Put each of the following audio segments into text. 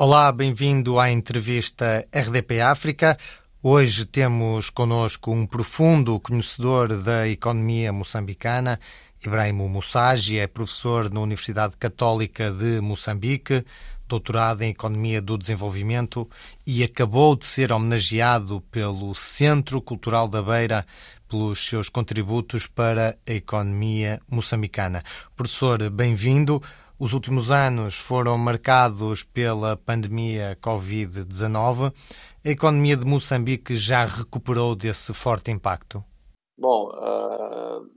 Olá, bem-vindo à entrevista RDP África. Hoje temos connosco um profundo conhecedor da economia moçambicana. Ibrahimo Moussagi é professor na Universidade Católica de Moçambique, doutorado em Economia do Desenvolvimento e acabou de ser homenageado pelo Centro Cultural da Beira pelos seus contributos para a economia moçambicana. Professor, bem-vindo. Os últimos anos foram marcados pela pandemia Covid-19. A economia de Moçambique já recuperou desse forte impacto? Bom, uh,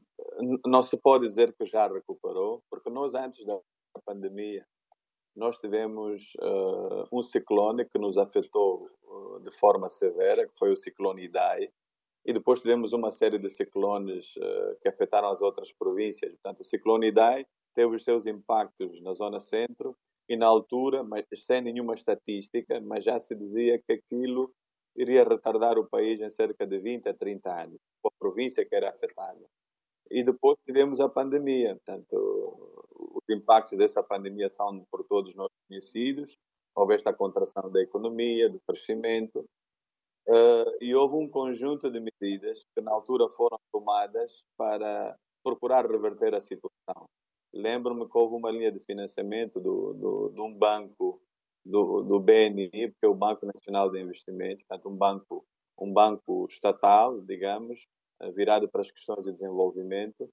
não se pode dizer que já recuperou, porque nós, antes da pandemia, nós tivemos uh, um ciclone que nos afetou uh, de forma severa, que foi o ciclone Idai, e depois tivemos uma série de ciclones que afetaram as outras províncias. Portanto, o ciclone Idai teve os seus impactos na zona centro e na altura, mas sem nenhuma estatística, mas já se dizia que aquilo iria retardar o país em cerca de 20 a 30 anos, a província que era afetada. E depois tivemos a pandemia, portanto, os impactos dessa pandemia são por todos nós conhecidos, houve esta contração da economia, do crescimento, uh, e houve um conjunto de medidas que na altura foram tomadas para procurar reverter a situação. Lembro-me que houve uma linha de financiamento do, do, de um banco do, do BNI, que é o Banco Nacional de Investimentos, portanto, um banco, um banco estatal, digamos, eh, virado para as questões de desenvolvimento.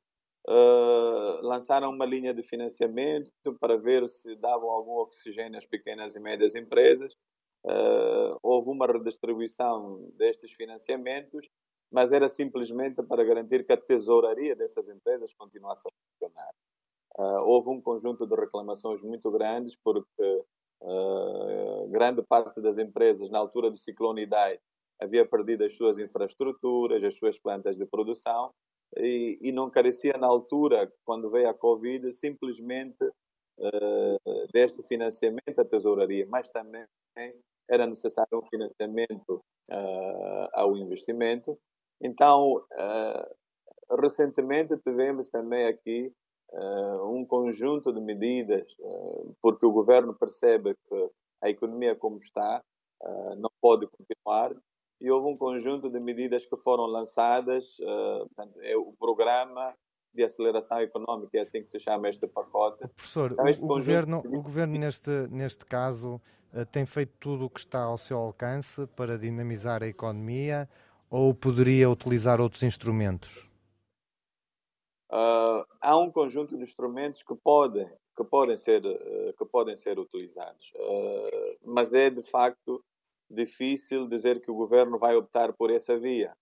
Uh, lançaram uma linha de financiamento para ver se davam algum oxigênio às pequenas e médias empresas. Uh, houve uma redistribuição destes financiamentos, mas era simplesmente para garantir que a tesouraria dessas empresas continuasse. Uh, houve um conjunto de reclamações muito grandes, porque uh, grande parte das empresas, na altura do ciclone Idai, havia perdido as suas infraestruturas, as suas plantas de produção, e, e não carecia na altura, quando veio a Covid, simplesmente uh, deste financiamento à tesouraria, mas também era necessário um financiamento ao investimento. Então, recentemente tivemos também aqui um conjunto de medidas, uh, porque o governo percebe que a economia como está uh, não pode continuar e houve um conjunto de medidas que foram lançadas, é o programa de aceleração económica, é assim que se chama este pacote. Professor, então, este o, governo, de... o governo neste, neste caso tem feito tudo o que está ao seu alcance para dinamizar a economia ou poderia utilizar outros instrumentos? Uh, há um conjunto de instrumentos que podem, que podem, ser, uh, que podem ser utilizados, uh, mas é de facto difícil dizer que o governo vai optar por essa via.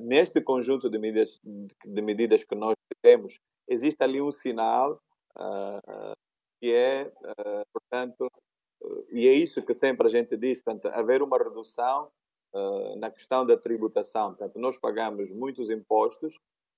neste conjunto de medidas, de medidas que nós temos, existe ali um sinal que é, portanto, e é isso que sempre a gente diz, portanto, haver uma redução na questão da tributação. Portanto, nós pagamos muitos impostos,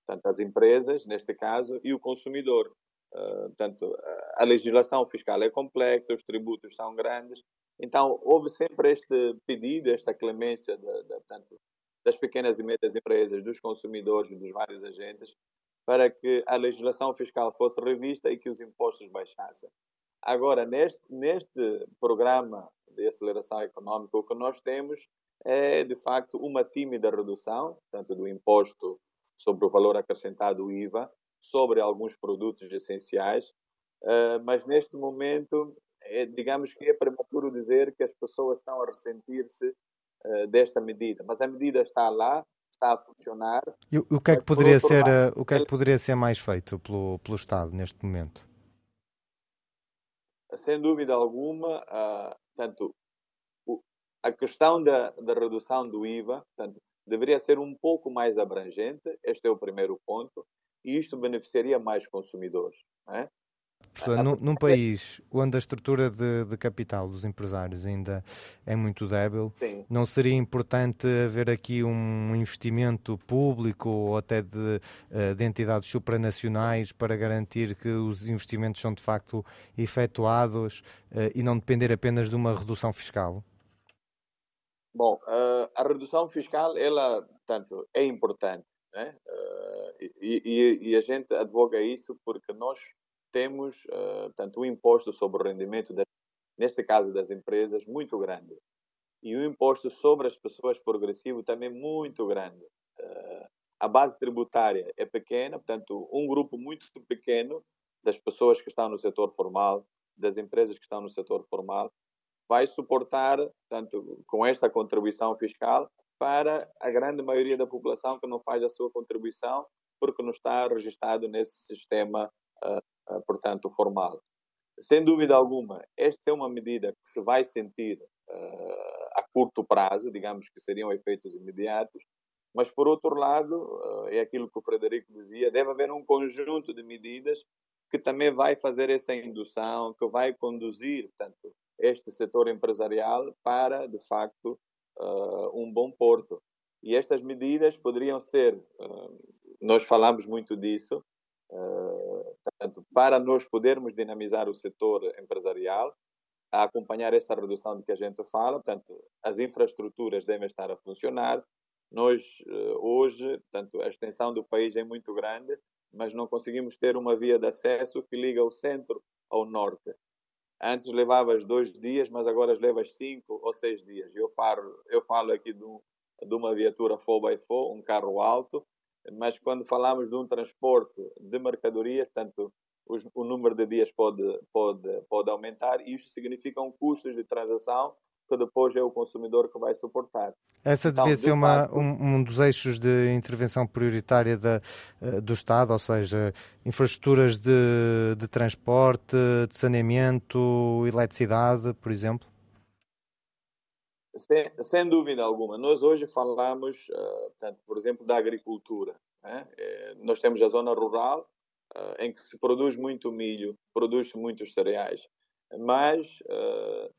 portanto, as empresas, neste caso, e o consumidor. Uh, portanto, a legislação fiscal é complexa, os tributos são grandes, então houve sempre este pedido, esta clemência de, de, portanto, das pequenas e médias empresas, dos consumidores, dos vários agentes, para que a legislação fiscal fosse revista e que os impostos baixassem. Agora, neste, neste programa de aceleração econômica, o que nós temos é, de facto, uma tímida redução, tanto do imposto sobre o valor acrescentado IVA, sobre alguns produtos essenciais, uh, mas neste momento, é, digamos que é prematuro dizer que as pessoas estão a ressentir-se uh, desta medida, mas a medida está lá, está a funcionar. E o que é que poderia ser, lado, o que é que poderia ser mais feito pelo, pelo Estado neste momento? Sem dúvida alguma, uh, tanto a questão da, da redução do IVA, portanto, deveria ser um pouco mais abrangente, este é o primeiro ponto, e isto beneficiaria mais consumidores. É? Professor, num, num, país onde a estrutura de, de, capital dos empresários ainda é muito débil, Sim. não seria importante haver aqui um investimento público ou até de, eh, de, entidades supranacionais para garantir que os investimentos são de facto efetuados eh, e não depender apenas de uma redução fiscal? Bom, a redução fiscal, ela, tanto é importante, né? E, e, e, a gente advoga isso porque nós temos, tanto o imposto sobre o rendimento neste caso das empresas, muito grande. E o imposto sobre as pessoas progressivo também muito grande. A base tributária é pequena, portanto, um grupo muito pequeno das pessoas que estão no setor formal, das empresas que estão no setor formal, vai suportar, portanto, com esta contribuição fiscal, para a grande maioria da população que não faz a sua contribuição porque não está registrado nesse sistema, uh, uh, portanto, formal. Sem dúvida alguma, esta é uma medida que se vai sentir uh, a curto prazo, digamos que seriam efeitos imediatos, mas, por outro lado, é aquilo que o Frederico dizia, deve haver um conjunto de medidas que também vai fazer essa indução, que vai conduzir, portanto, este setor empresarial para, de facto, uh, um bom porto. E estas medidas poderiam ser, uh, nós falamos muito disso, uh, portanto, para nós podermos dinamizar o setor empresarial, a acompanhar essa redução de que a gente fala, portanto, as infraestruturas devem estar a funcionar. Nós, hoje, portanto, a extensão do país é muito grande, mas não conseguimos ter uma via de acesso que liga o centro ao norte. Antes levavas dois dias, mas agora levas cinco ou seis dias. Eu falo, eu falo aqui de, um, de uma viatura 4x4, um carro alto, mas quando falamos de um transporte de mercadorias, tanto os, o número de dias pode, pode, pode aumentar e isso significa um custos de transação que depois é o consumidor que vai suportar. Essa então, devia ser uma, um, um, dos eixos de intervenção prioritária da, eh, do Estado, ou seja, infraestruturas de, de transporte, de saneamento, eletricidade, por exemplo? Sem, sem dúvida alguma. Nós hoje falamos, uh, portanto, por exemplo, da agricultura. Né? É, nós temos a zona rural, uh, em que se produz muito milho, produz muitos cereais, mas uh,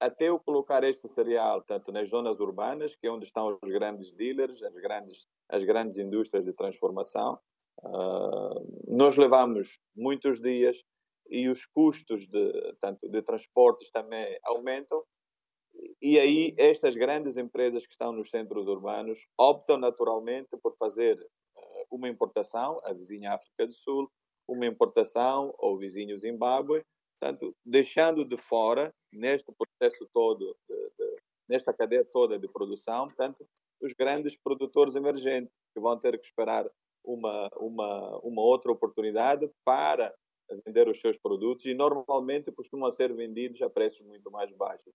até eu colocar este cereal tanto nas zonas urbanas, que é onde estão os grandes dealers, as grandes, as grandes indústrias de transformação, uh, nós levamos muitos dias e os custos de, tanto de transportes também aumentam. E aí estas grandes empresas que estão nos centros urbanos optam naturalmente por fazer uh, uma importação, a vizinha África do Sul, uma importação ao vizinho Zimbábue, Portanto, deixando de fora, neste processo todo, de, de, nesta cadeia toda de produção, portanto, os grandes produtores emergentes, que vão ter que esperar uma, uma, uma outra oportunidade para vender os seus produtos e normalmente costumam ser vendidos a preços muito mais baixos.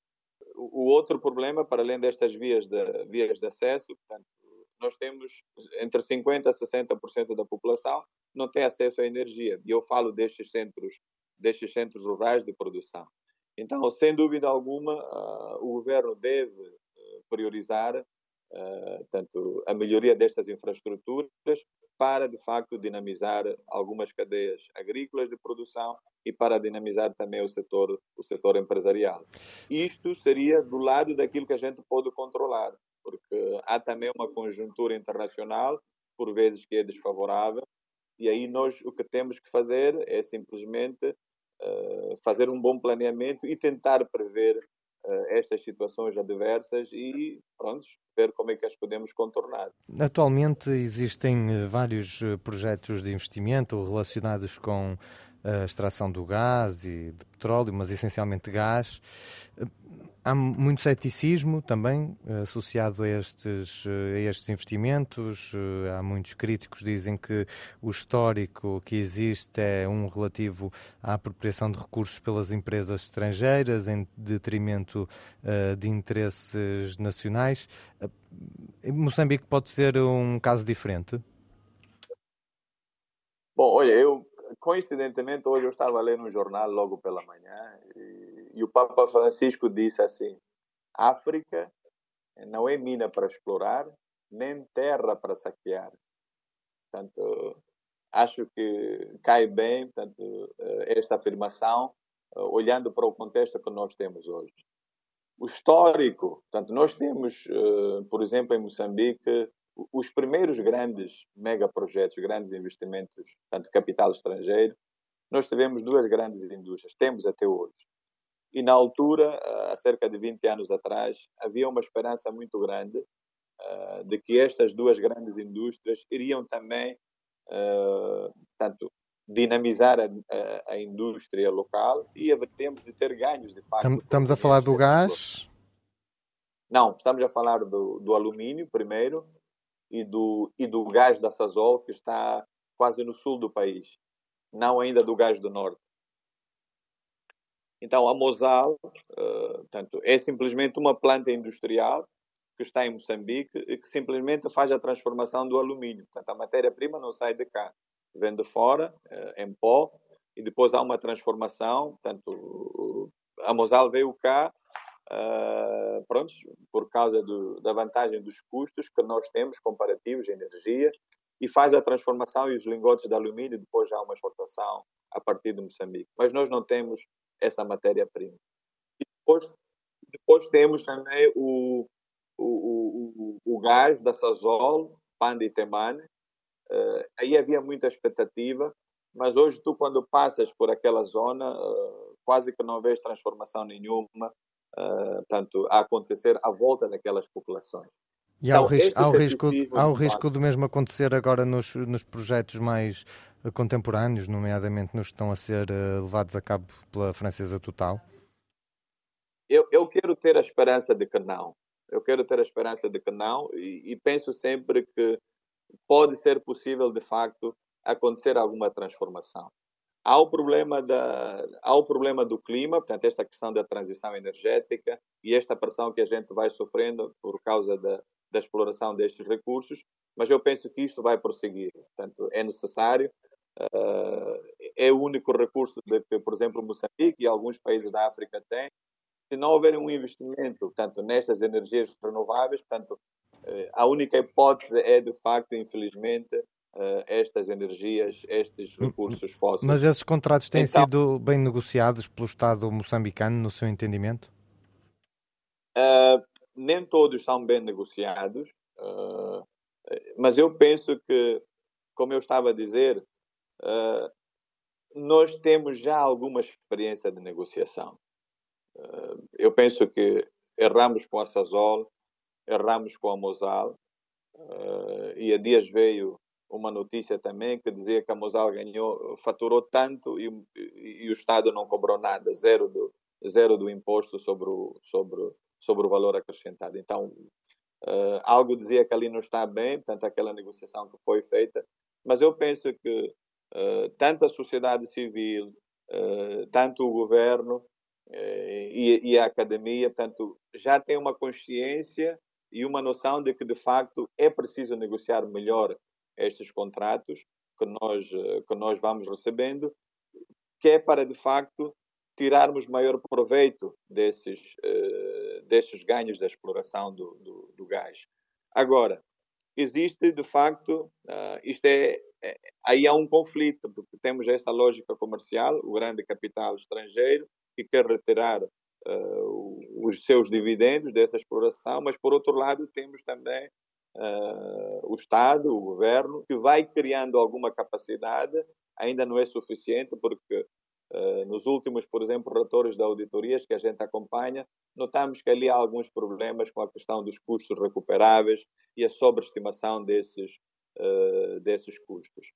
O, o outro problema, para além destas vias de, vias de acesso, portanto, nós temos entre 50% a 60% da população não tem acesso à energia. E eu falo destes centros destes centros rurais de produção. Então, sem dúvida alguma, uh, o governo deve uh, priorizar uh, tanto a melhoria destas infraestruturas para, de facto, dinamizar algumas cadeias agrícolas de produção e para dinamizar também o setor, o setor empresarial. Isto seria do lado daquilo que a gente pode controlar, porque há também uma conjuntura internacional, por vezes que é desfavorável, e aí nós o que temos que fazer é simplesmente fazer um bom planeamento e tentar prever uh, estas situações adversas e pronto, ver como é que as podemos contornar. Atualmente existem eh, vários projetos de investimento relacionados com a extração do gás e de petróleo, mas essencialmente gás. Há muito ceticismo também eh, associado a estes, eh, a estes investimentos. Eh, há muitos críticos que dizem que o histórico que existe é um relativo à apropriação de recursos pelas empresas estrangeiras em detrimento de interesses nacionais. Moçambique pode ser um caso diferente? Bom, olha, eu coincidentemente hoje eu estava ler um jornal logo pela manhã e e o Papa Francisco disse assim: África não é mina para explorar, nem terra para saquear. Portanto, acho que cai bem portanto, eh, esta afirmação, eh, olhando para o contexto que nós temos hoje. O histórico, portanto, nós temos, eh, por exemplo, em Moçambique, os primeiros grandes megaprojetos, grandes investimentos, tanto capital estrangeiro, nós tivemos duas grandes indústrias, temos até hoje. E na altura, há cerca de 20 anos atrás, havia uma esperança muito grande uh, de que estas duas grandes indústrias iriam também, uh, tanto dinamizar a, a, a, indústria local e haveremos de ter ganhos, de facto. Estamos a falar do gás? Não, estamos a falar do, do alumínio primeiro e do, e do gás da Sasol, que está quase no sul do país, não ainda do gás do norte. Então, a Mosal uh, portanto, é simplesmente uma planta industrial que está em Moçambique e que simplesmente faz a transformação do alumínio. Portanto, a matéria-prima não sai de cá, vem de fora, uh, em pó, e depois há uma transformação. Portanto, a Mosal veio cá, uh, pronto, por causa do, da vantagem dos custos que nós temos comparativos de energia, e faz a transformação e os lingotes de alumínio, depois há uma exportação a partir de Moçambique. Mas nós não temos essa matéria-prima. E depois, depois temos também o, o, o, o, gás da Sazol, Panda e Temane. Uh, aí havia muita expectativa, mas hoje tu, quando passas por aquela zona, uh, quase que não vês transformação nenhuma, uh, tanto a acontecer à volta daquelas populações. E há, então, o, risco, há, o risco, há o risco do mesmo acontecer agora nos, nos projetos mais contemporâneos, nomeadamente nos que estão a ser levados a cabo pela Francesa Total? Eu, eu quero ter a esperança de que não. Eu quero ter a esperança de que não e, e penso sempre que pode ser possível, de facto, acontecer alguma transformação. Há o problema da há o problema do clima, portanto esta questão da transição energética e esta pressão que a gente vai sofrendo por causa da, da exploração destes recursos, mas eu penso que isto vai prosseguir. Portanto, é necessário. Uh, é o único recurso de que, por exemplo, Moçambique e alguns países da África têm, se não houver um investimento, portanto, nestas energias renováveis, portanto, eh, a única hipótese é, de facto, infelizmente, eh, estas energias, estes recursos fósseis. Mas esses contratos têm então, sido bem negociados pelo Estado moçambicano, no seu entendimento? Uh, nem todos são bem negociados, uh, mas eu penso que, como eu estava a dizer, uh, nós temos já alguma experiência de negociação. Eu penso que erramos com a Sazol, erramos com a Mosal, e há dias veio uma notícia também que dizia que a Mosal ganhou, faturou tanto e, e, o Estado não cobrou nada, zero do, zero do imposto sobre o, sobre, sobre o valor acrescentado. Então, uh, algo dizia que ali não está bem, portanto, aquela negociação que foi feita, mas eu penso que uh, tanto a sociedade civil, uh, tanto o governo, e, e a academia, portanto, já tem uma consciência e uma noção de que, de facto, é preciso negociar melhor estes contratos que nós, eh, que nós vamos recebendo, que é para, de facto, tirarmos maior proveito desses, uh, desses ganhos da exploração do, do, do, gás. Agora, existe, de facto, uh, isto é, é, aí há um conflito, porque temos essa lógica comercial, o grande capital estrangeiro, que quer retirar uh, os seus dividendos dessa exploração, mas por outro lado temos também uh, o Estado, o governo, que vai criando alguma capacidade, ainda não é suficiente, porque uh, nos últimos, por exemplo, relatórios de auditorias que a gente acompanha, notamos que ali há alguns problemas com a questão dos custos recuperáveis e a sobreestimação desses, desses custos.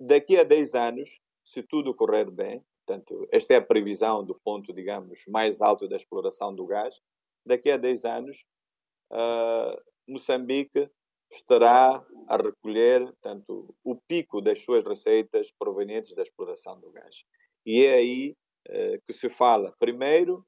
daqui a 10 anos, se tudo correr bem, Portanto, esta é a previsão do ponto, digamos, mais alto da exploração do gás. Daqui a 10 anos, uh, Moçambique estará a recolher portanto, o pico das suas receitas provenientes da exploração do gás. E é aí uh, que se fala, primeiro,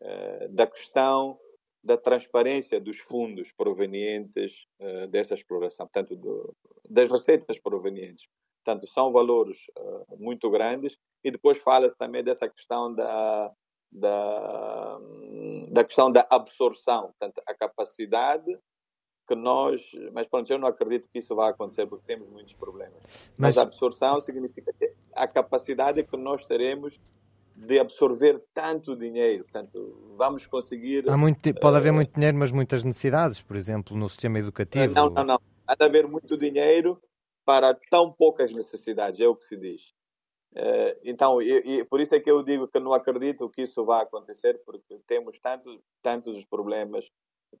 uh, da questão da transparência dos fundos provenientes dessa exploração, portanto, do, das receitas provenientes. Portanto, são valores uh, muito grandes e depois fala-se também dessa questão da, da, da questão da absorção, portanto, a capacidade que nós, mas pronto, eu não acredito que isso vá acontecer porque temos muitos problemas. Mas, mas a absorção significa a capacidade que nós teremos de absorver tanto dinheiro, portanto, vamos conseguir. Há muito, pode haver uh, muito dinheiro, mas muitas necessidades, por exemplo, no sistema educativo. Não, não, não. Há de haver muito dinheiro para tão poucas necessidades, é o que se diz. Uh, então, e, e, por isso é que eu digo que não acredito que isso vá acontecer, porque temos tantos, tantos problemas,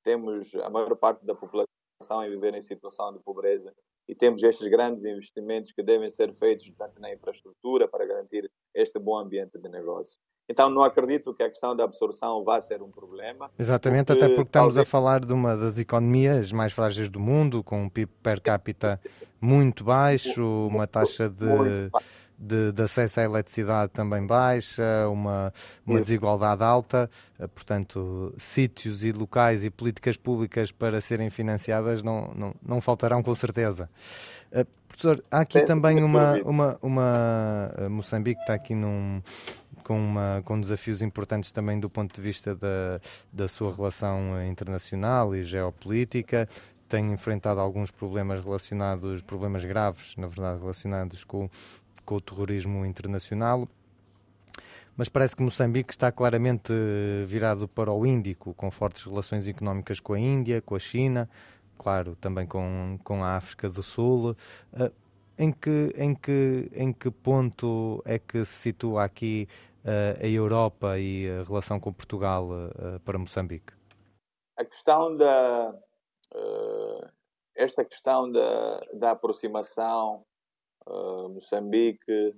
temos a maior parte da população a viver em situação de pobreza, e temos estes grandes investimentos que devem ser feitos tanto na infraestrutura para garantir este bom ambiente de negócio. Então, não acredito que a questão da absorção vá ser um problema. Exatamente, porque, até porque estamos talvez... a falar de uma das economias mais frágeis do mundo, com um PIB per capita muito baixo, uma taxa de, de, de acesso à eletricidade também baixa, uma, uma desigualdade alta, portanto, sítios e locais e políticas públicas para serem financiadas não, não, não faltarão com certeza. Uh, professor, há aqui também uma, uma, uma uh, Moçambique está aqui num com, uma, com desafios importantes também do ponto de vista da, da sua relação internacional e geopolítica. Tem enfrentado alguns problemas relacionados, problemas graves, na verdade, relacionados com, com o terrorismo internacional. Mas parece que Moçambique está claramente virado para o Índico, com fortes relações económicas com a Índia, com a China, claro, também com, com a África do Sul. Uh, em que, em, que, em que ponto é que se situa aqui a Europa e a relação com Portugal uh, para Moçambique? A questão da. Uh, esta questão da, da aproximação Moçambique,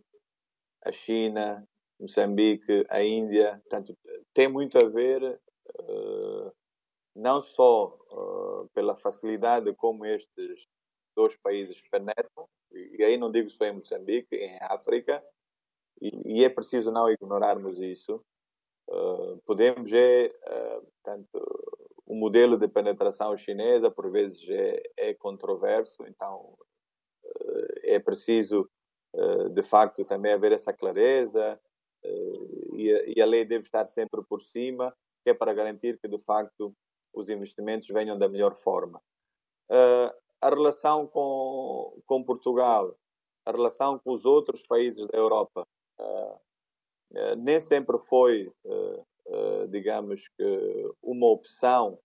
a China, Moçambique, a Índia, portanto, tem muito a ver não só pela facilidade como estes dois países penetram, e aí não digo só em Moçambique, em África, e, é preciso não ignorarmos isso. Uh, podemos é, uh, tanto o modelo de penetração chinesa por vezes é, é controverso, então uh, é preciso de facto também haver essa clareza e a, e, a, lei deve estar sempre por cima, que é para garantir que de facto os investimentos venham da melhor forma. a relação com, com Portugal, a relação com os outros países da Europa nem sempre foi, ah, digamos que, uma opção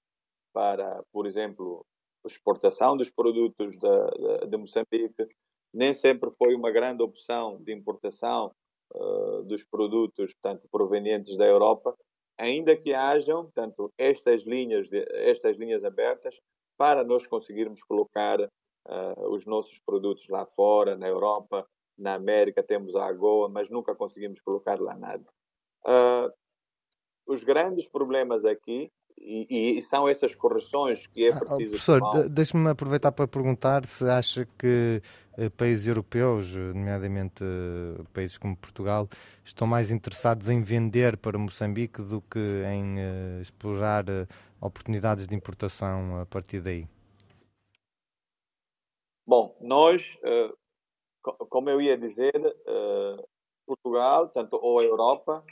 para, por exemplo, exportação dos produtos de, de Moçambique, nem sempre foi uma grande opção de importação dos produtos, portanto, provenientes da Europa, ainda que hajam, portanto, estas linhas, de, estas linhas abertas para nós conseguirmos colocar uh, os nossos produtos lá fora, na Europa, na América temos a AGOA, mas nunca conseguimos colocar lá nada. Uh, os grandes problemas aqui, e, e, são essas correções que é ah, preciso. Ah, professor, deixe-me aproveitar para perguntar se acha que eh, países europeus, nomeadamente eh, países como Portugal, estão mais interessados em vender para Moçambique do que em eh, explorar oportunidades de importação a partir daí. Bom, nós como eu ia dizer, uh, Portugal, tanto ou a Europa,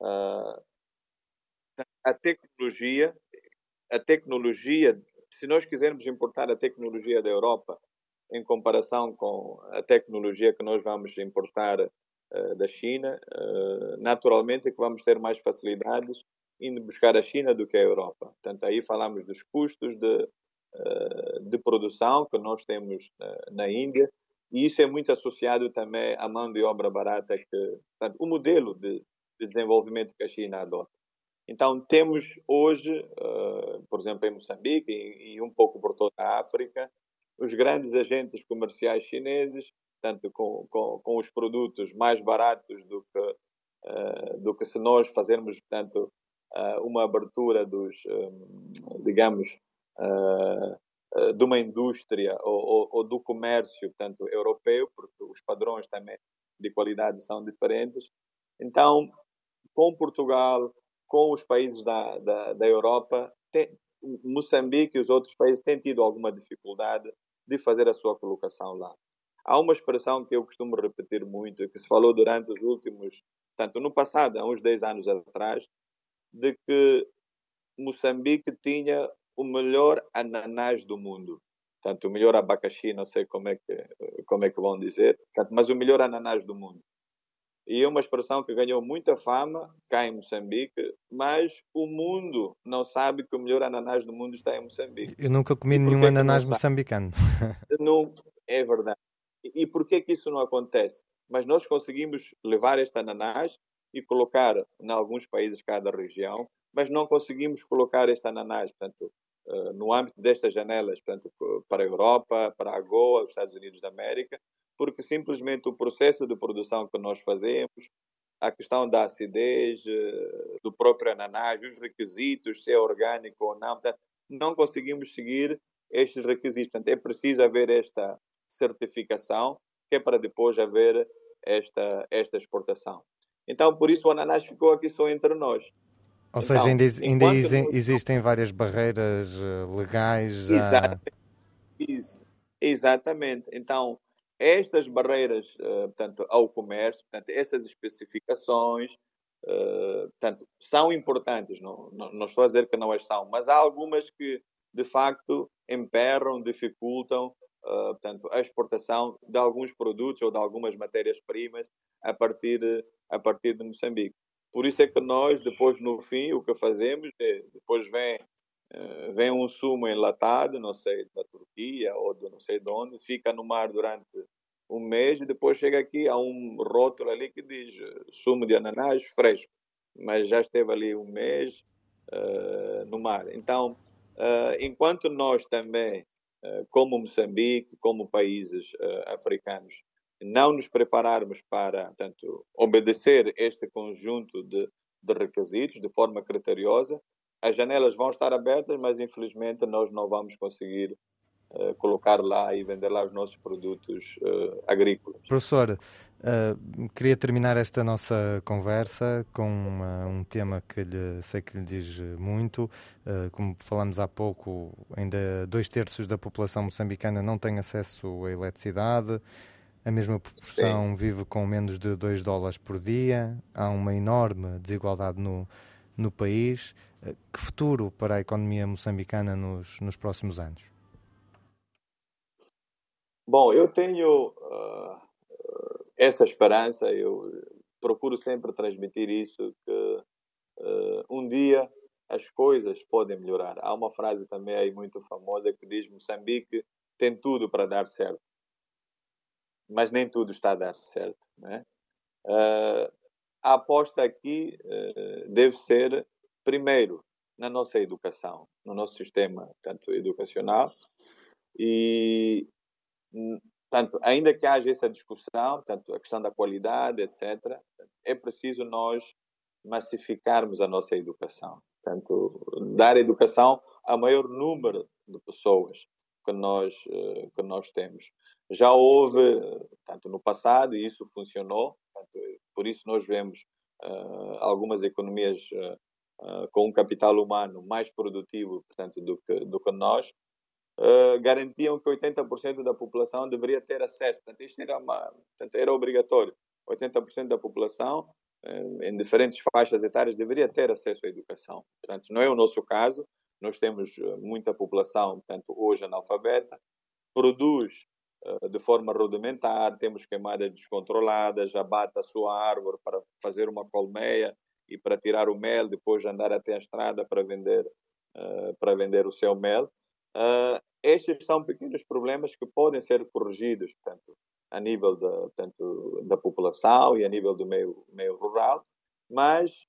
uh, a tecnologia, a tecnologia, se nós quisermos importar a tecnologia da Europa em comparação com a tecnologia que nós vamos importar uh, da China, naturalmente é que vamos ter mais facilidades indo buscar a China do que a Europa. Portanto, aí falamos dos custos de, de produção que nós temos na Índia, e isso é muito associado também à mão de obra barata, que, portanto, o modelo de, de desenvolvimento que a China adota. Então, temos hoje, uh, por exemplo, em Moçambique e, e, um pouco por toda a África, os grandes agentes comerciais chineses, tanto com, com, com os produtos mais baratos do que, uh, do que se nós fazermos, portanto, uh, uma abertura dos, um, digamos, eh, de uma indústria ou, ou, ou, do comércio, portanto, europeu, porque os padrões também de qualidade são diferentes. Então, com Portugal, com os países da, da, da Europa, tem, Moçambique e os outros países têm tido alguma dificuldade de fazer a sua colocação lá. Há uma expressão que eu costumo repetir muito, que se falou durante os últimos, tanto no passado, há uns 10 anos atrás, de que Moçambique tinha o melhor ananás do mundo. Portanto, o melhor abacaxi, não sei como é que, como é que vão dizer, mas o melhor ananás do mundo. E é uma expressão que ganhou muita fama cá em Moçambique, mas o mundo não sabe que o melhor ananás do mundo está em Moçambique. Eu nunca comi nenhum ananás moçambicano. Não, é verdade. E, por que que isso não acontece? Mas nós conseguimos levar este ananás e colocar em alguns países cada região, mas não conseguimos colocar este ananás. Portanto, no âmbito destas janelas, portanto, para a Europa, para a AGOA, os Estados Unidos da América, porque simplesmente o processo de produção que nós fazemos, a questão da acidez, uh, do próprio ananás, os requisitos, se é orgânico ou não, portanto, não conseguimos seguir estes requisitos. Portanto, é preciso haver esta certificação, que é para depois haver esta, esta exportação. Então, por isso o ananás ficou aqui só entre nós. Ou então, seja, ainda, ainda existem várias barreiras eh, legais. Exatamente. Isso. Exatamente. Então, estas barreiras, uh, portanto, ao comércio, portanto, essas especificações, portanto, são importantes. Não, não, não, estou a dizer que não as são, mas há algumas que, de facto, emperram, dificultam, uh, portanto, a exportação de alguns produtos ou de algumas matérias-primas a partir, a partir de Moçambique. Por isso é que nós, depois, no fim, o que fazemos é, depois vem, uh, vem um sumo enlatado, não sei, da Turquia ou de não sei de onde, fica no mar durante um mês e depois chega aqui, há um rótulo ali que diz eh, sumo de ananás fresco, mas já esteve ali um mês uh, no mar. Então, uh, enquanto nós também, como Moçambique, como países africanos, não nos prepararmos para, portanto, obedecer este conjunto de, de requisitos de forma criteriosa, as janelas vão estar abertas, mas infelizmente nós não vamos conseguir uh, colocar lá e vender lá os nossos produtos uh, agrícolas. Professor, uh, queria terminar esta nossa conversa com um tema que lhe, sei que lhe diz muito. como falamos há pouco, ainda dois terços da população moçambicana não tem acesso à eletricidade a mesma proporção Sim. vive com menos de 2 dólares por dia, há uma enorme desigualdade no, no país. Eh, que futuro para a economia moçambicana nos, nos próximos anos? Bom, eu tenho uh, essa esperança, eu procuro sempre transmitir isso, que uh, um dia as coisas podem melhorar. Há uma frase também aí muito famosa que diz Moçambique tem tudo para dar certo mas nem tudo está a dar certo. Né? Uh, a aposta aqui uh, deve ser, primeiro, na nossa educação, no nosso sistema tanto educacional e tanto ainda que haja essa discussão, tanto a questão da qualidade, etc, é preciso nós massificarmos a nossa educação, tanto dar educação a maior número de pessoas que nós eh, que nós temos. Já houve, tanto no passado, e isso funcionou, tanto, por isso nós vemos uh, algumas economias uh, uh, com um capital humano mais produtivo portanto, do, que, do que nós, garantiam que 80% da população deveria ter acesso. Portanto, isto era, uma, portanto, era obrigatório. 80% da população, em diferentes faixas etárias, deveria ter acesso à educação. Portanto, não é o nosso caso. Nós temos muita população, portanto, hoje analfabeta, produz de forma rudimentar, temos queimadas descontroladas, abate a sua árvore para fazer uma colmeia e para tirar o mel, depois andar até a estrada para vender, uh, para vender o seu mel. Uh, estes são pequenos problemas que podem ser corrigidos, portanto, a nível da, portanto, da população e a nível do meio, meio rural, mas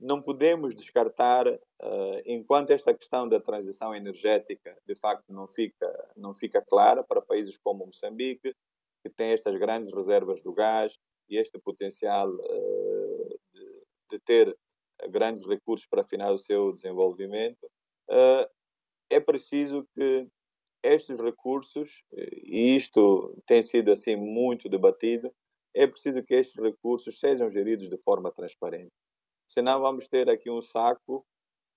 não podemos descartar, uh, enquanto esta questão da transição energética de facto não fica, não fica clara para países como Moçambique, que tem estas grandes reservas do gás e este potencial uh, de, de, ter grandes recursos para afinar o seu desenvolvimento, uh, é preciso que estes recursos, e isto tem sido assim muito debatido, é preciso que estes recursos sejam geridos de forma transparente senão vamos ter aqui um saco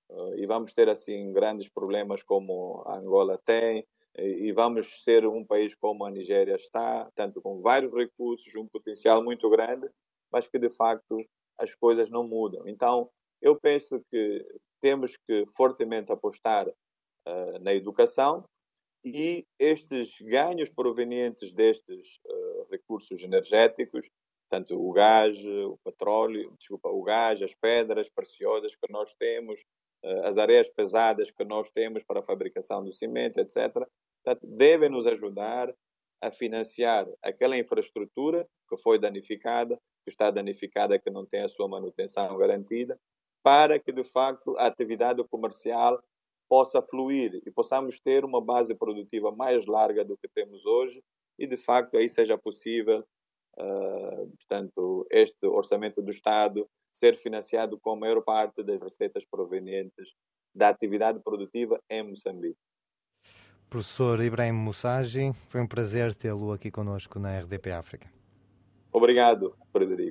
uh, e vamos ter assim grandes problemas como a Angola tem e, e vamos ser um país como a Nigéria está, tanto com vários recursos, um potencial muito grande, mas que de facto as coisas não mudam. Então, eu penso que temos que fortemente apostar uh, na educação e estes ganhos provenientes destes uh, recursos energéticos tanto o gás, o petróleo, desculpa, o gás, as pedras preciosas que nós temos, eh, as areias pesadas que nós temos para a fabricação do cimento, etc. Portanto, devem nos ajudar a financiar aquela infraestrutura que foi danificada, que está danificada, que não tem a sua manutenção garantida, para que, de facto, a atividade comercial possa fluir e possamos ter uma base produtiva mais larga do que temos hoje e, de facto, aí seja possível, uh, portanto, este orçamento do Estado ser financiado com a maior parte das receitas provenientes da atividade produtiva em Moçambique. Professor Ibrahim Moussagi, foi um prazer tê-lo aqui conosco na RDP África. Obrigado, Frederico.